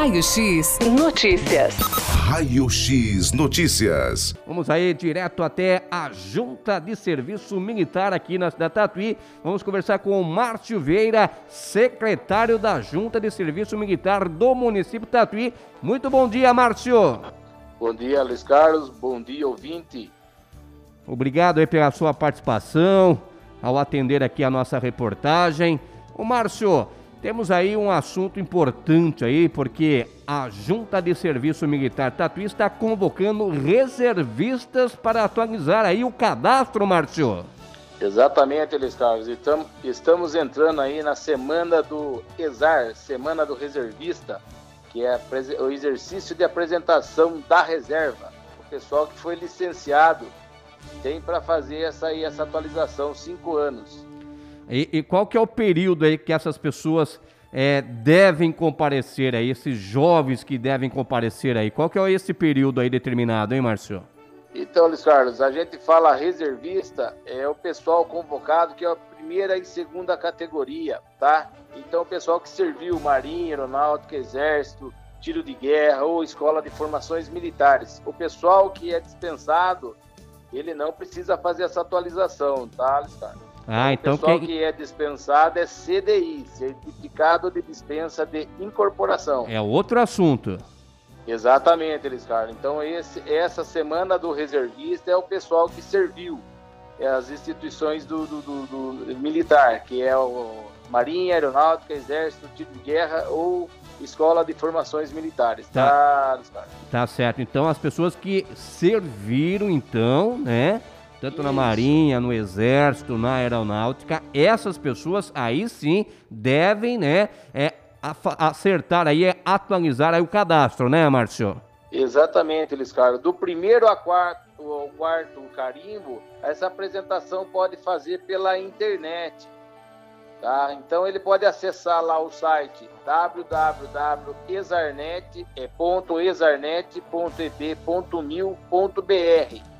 Raio X Notícias. Raio X Notícias. Vamos aí direto até a Junta de Serviço Militar aqui na cidade Tatuí. Vamos conversar com o Márcio Vieira, secretário da Junta de Serviço Militar do município de Tatuí. Muito bom dia, Márcio. Bom dia, Luiz Carlos. Bom dia, ouvinte. Obrigado aí pela sua participação ao atender aqui a nossa reportagem. O Márcio, temos aí um assunto importante aí, porque a Junta de Serviço Militar Tatuí está convocando reservistas para atualizar aí o cadastro, Márcio. Exatamente, Elis Carlos. Estamos, estamos entrando aí na semana do ESAR, Semana do Reservista, que é o exercício de apresentação da reserva. O pessoal que foi licenciado tem para fazer essa, aí, essa atualização, cinco anos. E, e, qual que é o período aí que essas pessoas é, devem comparecer aí, esses jovens que devem comparecer aí? Qual que é esse período aí determinado, hein, Márcio? Então, Luiz Carlos, a gente fala reservista, é o pessoal convocado que é a primeira e segunda categoria, tá? Então, o pessoal que serviu Marinha, Aeronáutica, Exército, Tiro de Guerra ou Escola de Formações Militares. O pessoal que é dispensado, ele não precisa fazer essa atualização, tá, Luiz Carlos? Ah, então o pessoal quem... que é dispensado é CDI, Certificado de Dispensa de Incorporação. É outro assunto. Exatamente, Carlos. Então, esse, essa semana do reservista é o pessoal que serviu é as instituições do, do, do, do, militar, que é o Marinha, Aeronáutica, Exército, Tipo de Guerra ou Escola de Formações Militares. Tá, tá, tá certo. Então, as pessoas que serviram, então, né? Tanto Isso. na Marinha, no Exército, na Aeronáutica, essas pessoas aí sim devem, né, é, acertar aí, é atualizar aí o cadastro, né, Márcio? Exatamente, Luiz Carlos. Do primeiro a quarto, ao quarto carimbo, essa apresentação pode fazer pela internet. Tá? Então ele pode acessar lá o site www.exarnet.exarnet.eb.mil.br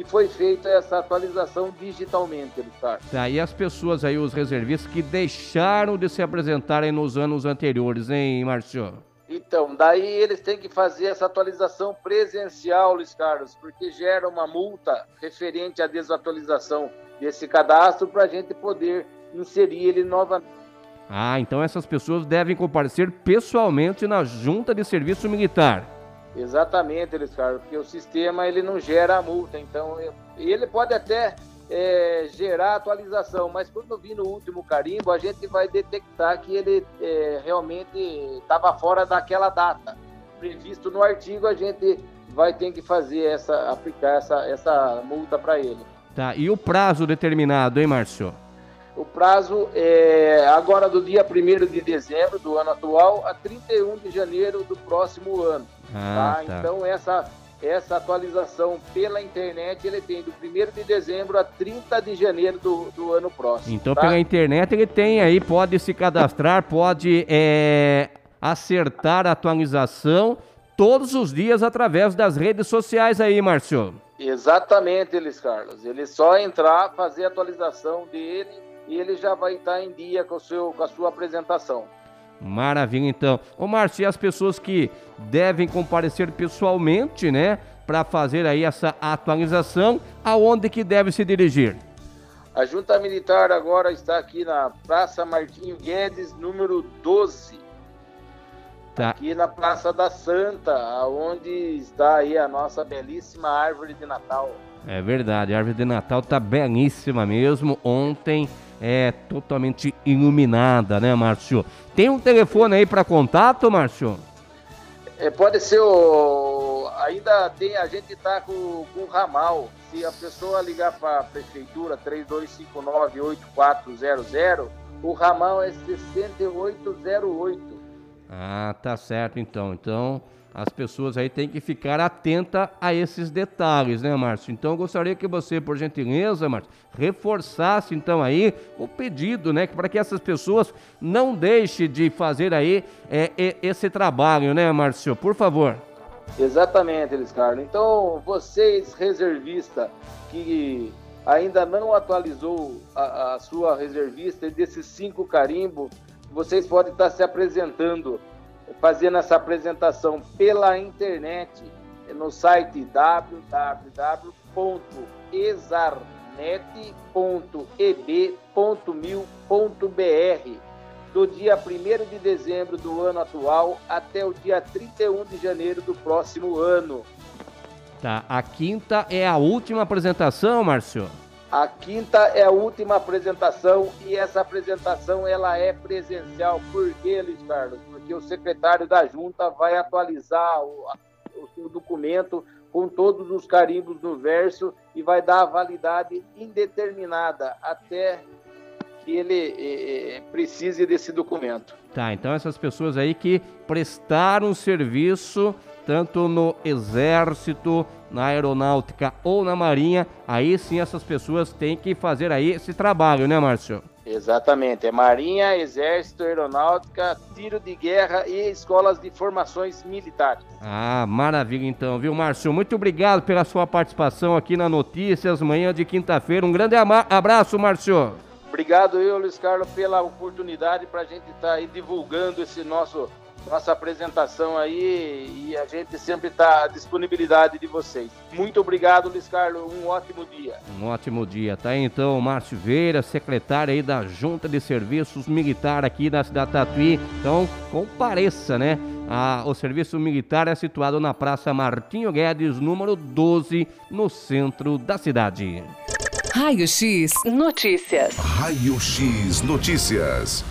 e foi feita essa atualização digitalmente, Ricardo. Tá, e as pessoas aí, os reservistas, que deixaram de se apresentarem nos anos anteriores, hein, Márcio? Então, daí eles têm que fazer essa atualização presencial, Luiz Carlos, porque gera uma multa referente à desatualização desse cadastro para a gente poder inserir ele novamente. Ah, então essas pessoas devem comparecer pessoalmente na Junta de Serviço Militar. Exatamente, eles Carlos, porque o sistema ele não gera a multa, então ele pode até é, gerar atualização, mas quando vir no último carimbo, a gente vai detectar que ele é, realmente estava fora daquela data. Previsto no artigo, a gente vai ter que fazer essa, aplicar essa, essa multa para ele. Tá, e o prazo determinado, hein, Márcio? O prazo é agora do dia 1 de dezembro do ano atual a 31 de janeiro do próximo ano. Ah, tá? Tá. Então essa, essa atualização pela internet ele tem do 1 de dezembro a 30 de janeiro do, do ano próximo. Então tá? pela internet ele tem aí, pode se cadastrar, pode é, acertar a atualização todos os dias através das redes sociais aí, Márcio. Exatamente, Elis Carlos. Ele só entrar, fazer a atualização dele e ele já vai estar em dia com, o seu, com a sua apresentação. Maravilha, então. Ô, Márcio, e as pessoas que devem comparecer pessoalmente, né, para fazer aí essa atualização, aonde que deve se dirigir? A Junta Militar agora está aqui na Praça Martinho Guedes, número 12. Tá. Aqui na Praça da Santa, onde está aí a nossa belíssima árvore de Natal. É verdade, a árvore de Natal tá belíssima mesmo. Ontem é totalmente iluminada, né, Márcio? Tem um telefone aí para contato, Márcio? É, pode ser o. Ainda tem, a gente tá com, com o ramal. Se a pessoa ligar para a prefeitura 3259-8400, o ramal é 6808. Ah, tá certo então. Então, as pessoas aí têm que ficar atenta a esses detalhes, né, Márcio? Então eu gostaria que você, por gentileza, Márcio, reforçasse então aí o pedido, né, para que essas pessoas não deixem de fazer aí é, é, esse trabalho, né, Márcio? Por favor. Exatamente, Elis Carlos. Então, vocês reservistas que ainda não atualizou a, a sua reservista desses cinco carimbos, vocês podem estar se apresentando fazendo essa apresentação pela internet no site www.exarnet.eb.mil.br do dia 1 de dezembro do ano atual até o dia 31 de janeiro do próximo ano. Tá, a quinta é a última apresentação, Márcio? A quinta é a última apresentação e essa apresentação ela é presencial. Por quê, Luiz Carlos? Porque o secretário da junta vai atualizar o, o documento com todos os carimbos no verso e vai dar a validade indeterminada até que ele eh precise desse documento. Tá, então essas pessoas aí que prestaram serviço tanto no exército, na aeronáutica ou na marinha, aí sim essas pessoas têm que fazer aí esse trabalho, né, Márcio? Exatamente, é marinha, exército, aeronáutica, tiro de guerra e escolas de formações militares. Ah, maravilha então, viu, Márcio? Muito obrigado pela sua participação aqui na Notícias, manhã de quinta-feira. Um grande abraço, Márcio. Obrigado eu, Luiz Carlos, pela oportunidade para a gente estar tá aí divulgando esse nosso nossa apresentação aí e a gente sempre está à disponibilidade de vocês. Muito obrigado, Luiz Carlos. Um ótimo dia. Um ótimo dia. Tá aí, então Márcio Veira, secretário aí da Junta de Serviços Militar aqui da cidade Tatuí. Então, compareça, né? Ah, o serviço militar é situado na Praça Martinho Guedes, número 12, no centro da cidade. Raio X Notícias. Raio X Notícias.